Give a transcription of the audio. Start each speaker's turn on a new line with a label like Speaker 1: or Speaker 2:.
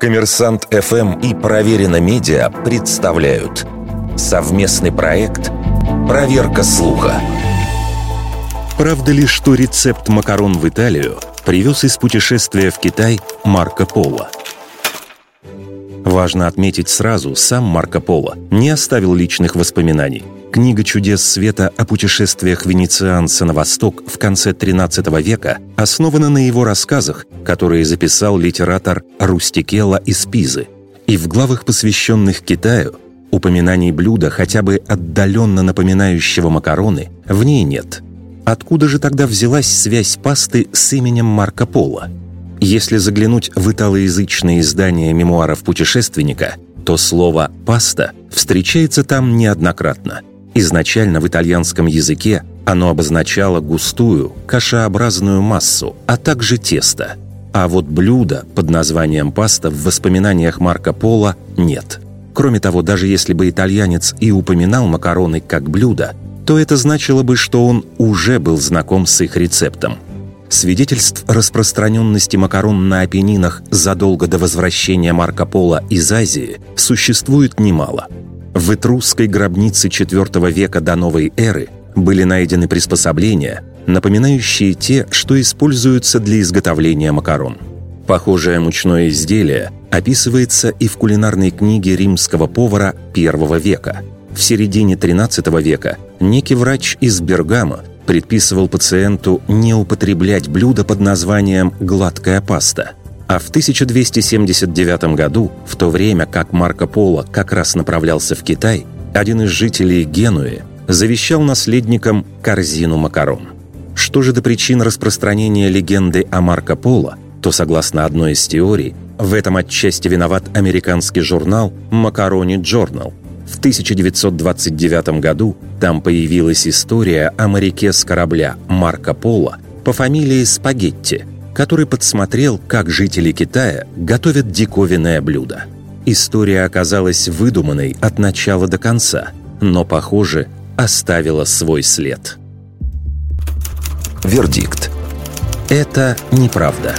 Speaker 1: Коммерсант ФМ и Проверено Медиа представляют совместный проект «Проверка слуха». Правда ли, что рецепт макарон в Италию привез из путешествия в Китай Марко Поло? Важно отметить сразу, сам Марко Поло не оставил личных воспоминаний – Книга «Чудес света» о путешествиях венецианца на восток в конце XIII века основана на его рассказах, которые записал литератор Рустикелла из Пизы. И в главах, посвященных Китаю, упоминаний блюда, хотя бы отдаленно напоминающего макароны, в ней нет. Откуда же тогда взялась связь пасты с именем Марко Поло? Если заглянуть в италоязычные издания мемуаров путешественника, то слово «паста» встречается там неоднократно – Изначально в итальянском языке оно обозначало густую, кашеобразную массу, а также тесто. А вот блюда под названием паста в воспоминаниях Марко Поло нет. Кроме того, даже если бы итальянец и упоминал макароны как блюдо, то это значило бы, что он уже был знаком с их рецептом. Свидетельств распространенности макарон на Апеннинах задолго до возвращения Марко Поло из Азии существует немало – в этрусской гробнице IV века до новой эры были найдены приспособления, напоминающие те, что используются для изготовления макарон. Похожее мучное изделие описывается и в кулинарной книге римского повара I века. В середине XIII века некий врач из Бергама предписывал пациенту не употреблять блюдо под названием «гладкая паста», а в 1279 году, в то время как Марко Поло как раз направлялся в Китай, один из жителей Генуи завещал наследникам корзину макарон. Что же до причин распространения легенды о Марко Поло, то, согласно одной из теорий, в этом отчасти виноват американский журнал «Макарони Джорнал». В 1929 году там появилась история о моряке с корабля Марко Поло по фамилии Спагетти – который подсмотрел, как жители Китая готовят диковинное блюдо. История оказалась выдуманной от начала до конца, но, похоже, оставила свой след. Вердикт. Это неправда.